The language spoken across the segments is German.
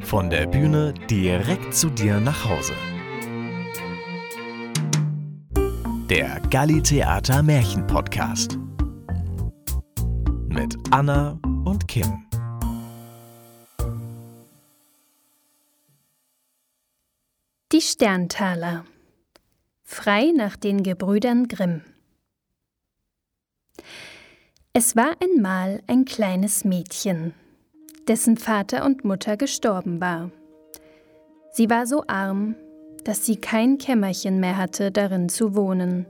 Von der Bühne direkt zu dir nach Hause. Der Galli Theater Märchen Podcast. Mit Anna und Kim. Die Sterntaler. Frei nach den Gebrüdern Grimm. Es war einmal ein kleines Mädchen, dessen Vater und Mutter gestorben war. Sie war so arm, dass sie kein Kämmerchen mehr hatte, darin zu wohnen,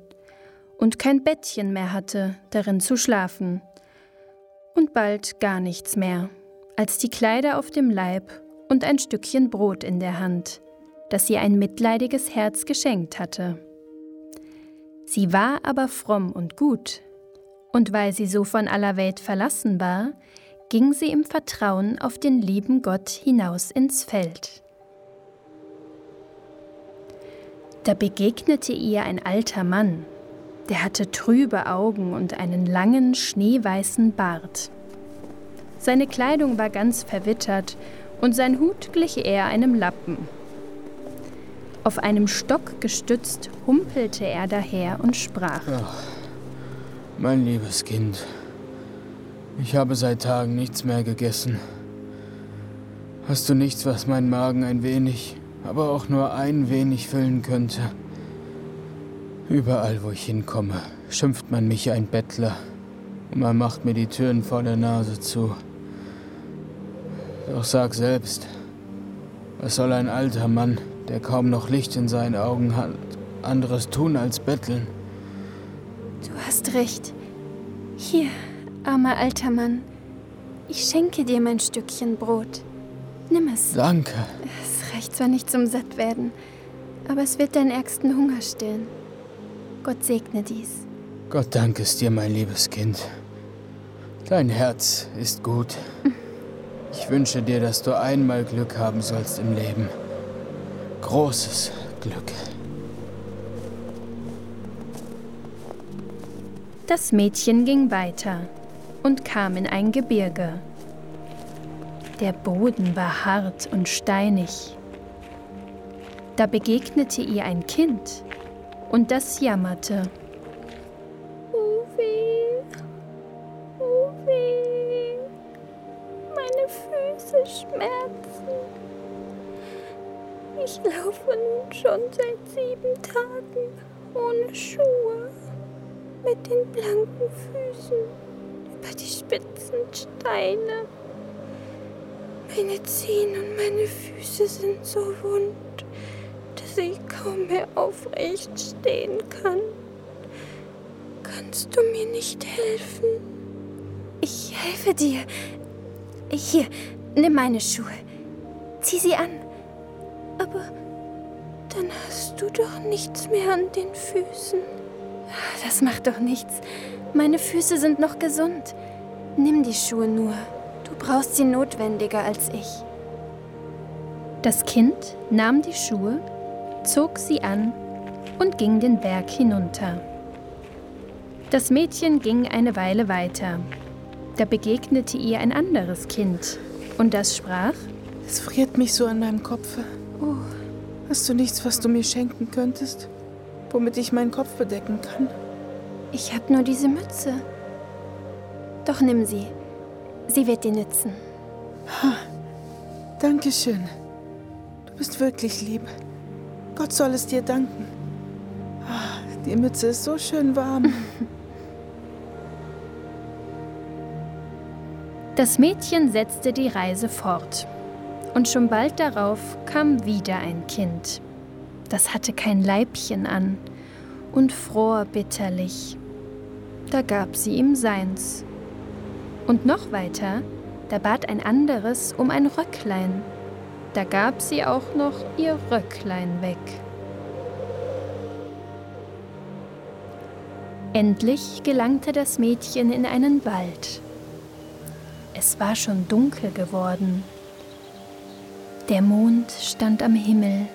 und kein Bettchen mehr hatte, darin zu schlafen, und bald gar nichts mehr, als die Kleider auf dem Leib und ein Stückchen Brot in der Hand, das ihr ein mitleidiges Herz geschenkt hatte. Sie war aber fromm und gut, und weil sie so von aller Welt verlassen war, ging sie im Vertrauen auf den lieben Gott hinaus ins Feld. Da begegnete ihr ein alter Mann, der hatte trübe Augen und einen langen, schneeweißen Bart. Seine Kleidung war ganz verwittert und sein Hut glich eher einem Lappen. Auf einem Stock gestützt humpelte er daher und sprach. Ach. Mein liebes Kind, ich habe seit Tagen nichts mehr gegessen. Hast du nichts, was meinen Magen ein wenig, aber auch nur ein wenig füllen könnte? Überall, wo ich hinkomme, schimpft man mich ein Bettler und man macht mir die Türen vor der Nase zu. Doch sag selbst, was soll ein alter Mann, der kaum noch Licht in seinen Augen hat, anderes tun als betteln? Du hast recht. Hier, armer alter Mann. Ich schenke dir mein Stückchen Brot. Nimm es. Danke. Es reicht zwar nicht zum Sattwerden, aber es wird deinen ärgsten Hunger stillen. Gott segne dies. Gott danke es dir, mein liebes Kind. Dein Herz ist gut. Ich wünsche dir, dass du einmal Glück haben sollst im Leben. Großes Glück. Das Mädchen ging weiter und kam in ein Gebirge. Der Boden war hart und steinig. Da begegnete ihr ein Kind, und das jammerte. Oh weh, oh weh, meine Füße schmerzen. Ich laufe nun schon seit sieben Tagen ohne Schuhe mit den blanken Füßen über die spitzen Steine. Meine Zehen und meine Füße sind so wund, dass ich kaum mehr aufrecht stehen kann. Kannst du mir nicht helfen? Ich helfe dir. Hier, nimm meine Schuhe. Zieh sie an. Aber dann hast du doch nichts mehr an den Füßen. Das macht doch nichts. Meine Füße sind noch gesund. Nimm die Schuhe nur. Du brauchst sie notwendiger als ich. Das Kind nahm die Schuhe, zog sie an und ging den Berg hinunter. Das Mädchen ging eine Weile weiter. Da begegnete ihr ein anderes Kind und das sprach: Es friert mich so an meinem Kopfe. Oh, hast du nichts, was du mir schenken könntest? Womit ich meinen Kopf bedecken kann. Ich habe nur diese Mütze. Doch nimm sie. Sie wird dir nützen. Ha, Dankeschön. Du bist wirklich lieb. Gott soll es dir danken. Ah, die Mütze ist so schön warm. Das Mädchen setzte die Reise fort. Und schon bald darauf kam wieder ein Kind das hatte kein Leibchen an und fror bitterlich. Da gab sie ihm seins. Und noch weiter, da bat ein anderes um ein Röcklein. Da gab sie auch noch ihr Röcklein weg. Endlich gelangte das Mädchen in einen Wald. Es war schon dunkel geworden. Der Mond stand am Himmel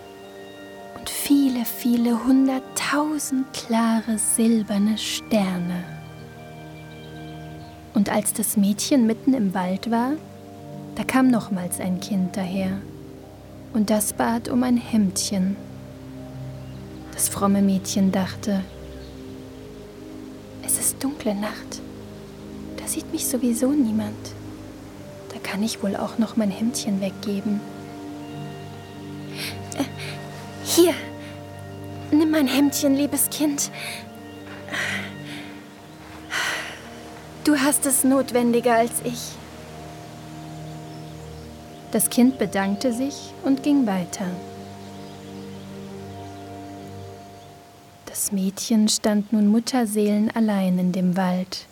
und viele, viele hunderttausend klare silberne Sterne. Und als das Mädchen mitten im Wald war, Da kam nochmals ein Kind daher und das bat um ein Hemdchen. Das fromme Mädchen dachte, es ist dunkle Nacht, da sieht mich sowieso niemand. Da kann ich wohl auch noch mein Hemdchen weggeben. Hier, nimm mein Hemdchen, liebes Kind. Du hast es notwendiger als ich. Das Kind bedankte sich und ging weiter. Das Mädchen stand nun Mutterseelen allein in dem Wald.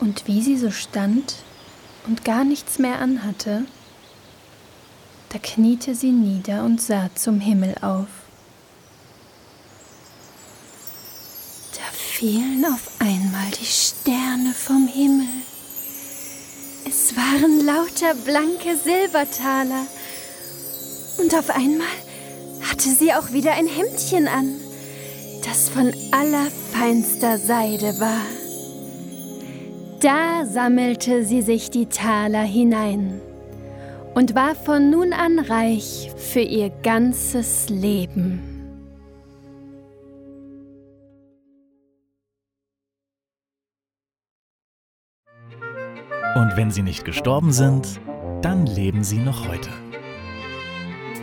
Und wie sie so stand und gar nichts mehr anhatte, da kniete sie nieder und sah zum Himmel auf. Da fielen auf einmal die Sterne vom Himmel. Es waren lauter blanke Silbertaler. Und auf einmal hatte sie auch wieder ein Hemdchen an, das von allerfeinster Seide war. Da sammelte sie sich die Taler hinein und war von nun an reich für ihr ganzes Leben. Und wenn sie nicht gestorben sind, dann leben sie noch heute.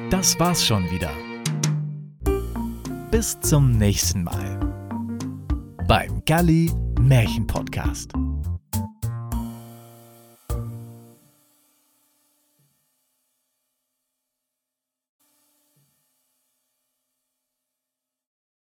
Das war's schon wieder. Bis zum nächsten Mal beim Galli Märchen Podcast.